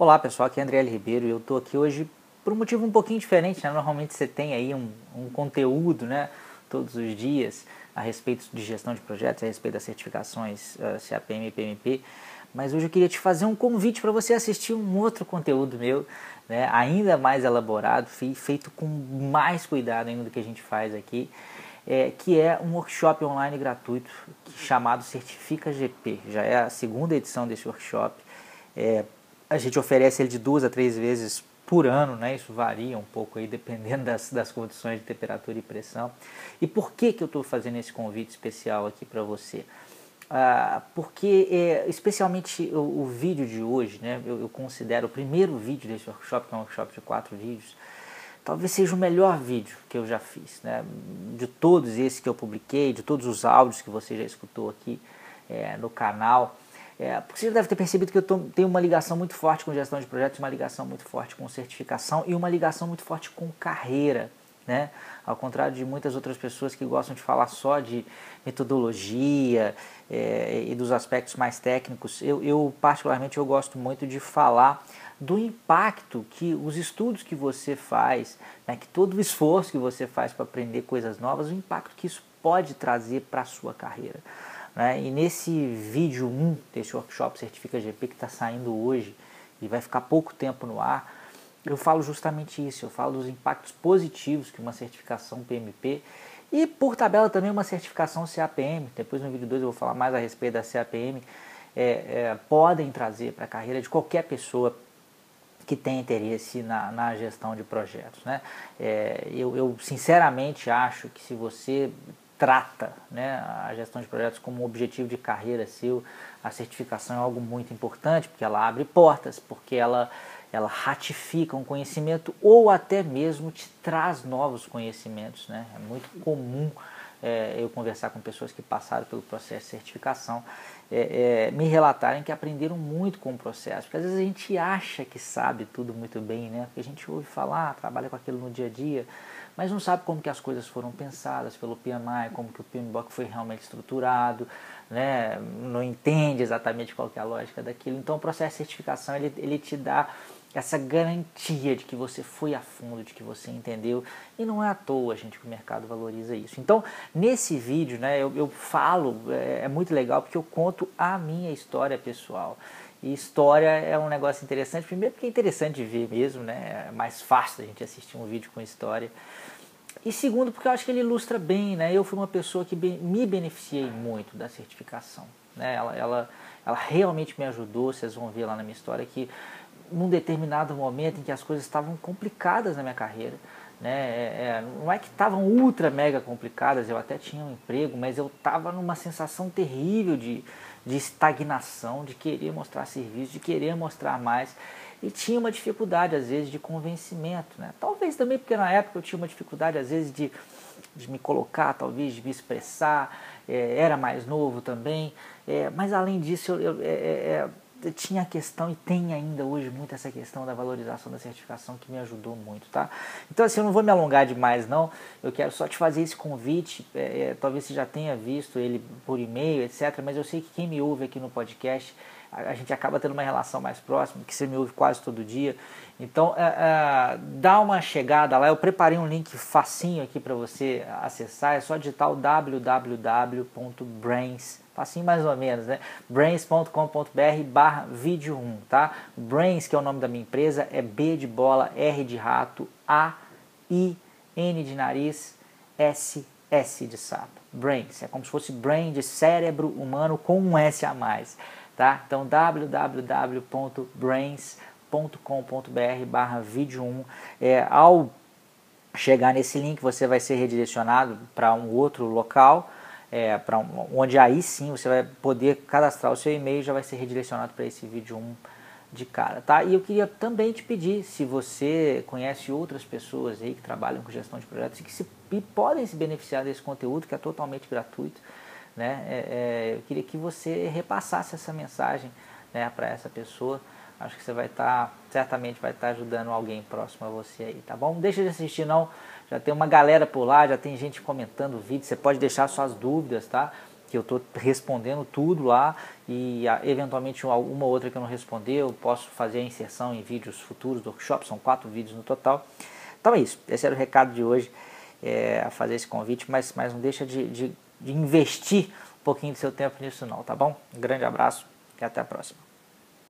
Olá pessoal, aqui é André L. Ribeiro e eu estou aqui hoje por um motivo um pouquinho diferente. Né? Normalmente você tem aí um, um, conteúdo né, todos os dias a respeito de gestão de projetos, a respeito das certificações uh, eh, CAPM e PMP, mas hoje eu queria te fazer um convite para você assistir um outro conteúdo meu, né, ainda mais elaborado, feito com mais cuidado ainda do que a gente faz aqui, é, que é um workshop online gratuito chamado Certifica GP. Já é a segunda edição desse workshop. É, a gente oferece ele de duas a três vezes por ano, né? Isso varia um pouco aí dependendo das, das condições de temperatura e pressão. E por que, que eu estou fazendo esse convite especial aqui para você? Ah, porque é, especialmente o, o, vídeo de hoje, né? Eu, eu, considero o primeiro vídeo desse workshop, que é um workshop de quatro vídeos, talvez seja o melhor vídeo que eu já fiz, né? De todos esses que eu publiquei, de todos os áudios que você já escutou aqui é, no canal. É, porque você deve ter percebido que eu tô, tenho uma ligação muito forte com gestão de projetos, uma ligação muito forte com certificação e uma ligação muito forte com carreira. Né? Ao contrário de muitas outras pessoas que gostam de falar só de metodologia é, e dos aspectos mais técnicos, eu, eu, particularmente eu gosto muito de falar do impacto que os estudos que você faz, né, que todo o esforço que você faz para aprender coisas novas, o impacto que isso pode trazer para a sua carreira. Né? E nesse vídeo 1 desse workshop Certifica GP que está saindo hoje e vai ficar pouco tempo no ar, eu falo justamente isso, eu falo dos impactos positivos que uma certificação PMP e por tabela também uma certificação CAPM, depois no vídeo 2 eu vou falar mais a respeito da CAPM, é, é, podem trazer para a carreira de qualquer pessoa que tem interesse na, na gestão de projetos. Né? É, eu, eu sinceramente acho que se você trata né, a gestão de projetos como um objetivo de carreira seu, a certificação é algo muito importante, porque ela abre portas, porque ela, ela ratifica um conhecimento ou até mesmo te traz novos conhecimentos. Né? É muito comum é, eu conversar com pessoas que passaram pelo processo de certificação, é, é, me relatarem que aprenderam muito com o processo, porque às vezes a gente acha que sabe tudo muito bem, né? porque a gente ouve falar, trabalha com aquilo no dia a dia, mas não sabe como que as coisas foram pensadas pelo PMI, como que o PMBOK foi realmente estruturado, né? não entende exatamente qual é a lógica daquilo. Então o processo de certificação ele, ele te dá essa garantia de que você foi a fundo, de que você entendeu, e não é à toa, gente, que o mercado valoriza isso. Então, nesse vídeo, né, eu, eu falo, é, é muito legal porque eu conto a minha história pessoal. E história é um negócio interessante, primeiro porque é interessante de ver mesmo, né? É mais fácil a gente assistir um vídeo com história. E segundo, porque eu acho que ele ilustra bem, né? Eu fui uma pessoa que me beneficiei muito da certificação, né? Ela, ela, ela realmente me ajudou, vocês vão ver lá na minha história que num determinado momento em que as coisas estavam complicadas na minha carreira, né? É, é, não é que estavam ultra mega complicadas, eu até tinha um emprego, mas eu estava numa sensação terrível de, de estagnação, de querer mostrar serviço, de querer mostrar mais e tinha uma dificuldade às vezes de convencimento, né? Talvez também porque na época eu tinha uma dificuldade às vezes de, de me colocar, talvez de me expressar, é, era mais novo também, é, mas além disso eu, eu é, é, tinha a questão e tem ainda hoje muito essa questão da valorização da certificação que me ajudou muito, tá? Então assim, eu não vou me alongar demais não, eu quero só te fazer esse convite, é, é, talvez você já tenha visto ele por e-mail, etc, mas eu sei que quem me ouve aqui no podcast, a, gente acaba tendo uma relação mais próxima, que você me ouve quase todo dia, então é, é, dá uma chegada lá, eu preparei um link facinho aqui para você acessar, é só digitar o www.brains.com assim mais ou menos, né? brains.com.br barra vídeo 1, tá? Brains, que é o nome da minha empresa, é B de bola, R de rato, A, I, N de nariz, S, S de sapo. Brains, é como se fosse brain de cérebro humano com um S a mais, tá? Então www.brains.com.br barra vídeo 1, é, ao chegar nesse link você vai ser redirecionado para um outro local, é, para onde aí sim você vai poder cadastrar o seu e-mail já vai ser redirecionado para esse vídeo 1 de cara, tá? E eu queria também te pedir, se você conhece outras pessoas aí que trabalham com gestão de projetos e que se, e podem se beneficiar desse conteúdo que é totalmente gratuito, né? É, é, eu queria que você repassasse essa mensagem né, para essa pessoa. Acho que você vai estar, tá, certamente vai estar tá ajudando alguém próximo a você aí, tá bom? Não deixa de assistir não, já tem uma galera por lá, já tem gente comentando o vídeo, você pode deixar suas dúvidas, tá? que eu estou respondendo tudo lá e eventualmente alguma outra que eu não responder, eu posso fazer a inserção em vídeos futuros do workshop, são quatro vídeos no total. Então é isso, esse era o recado de hoje, é, a fazer esse convite, mas, mas não deixa de, de de investir um pouquinho do seu tempo nisso não, tá bom? Um grande abraço e até a próxima.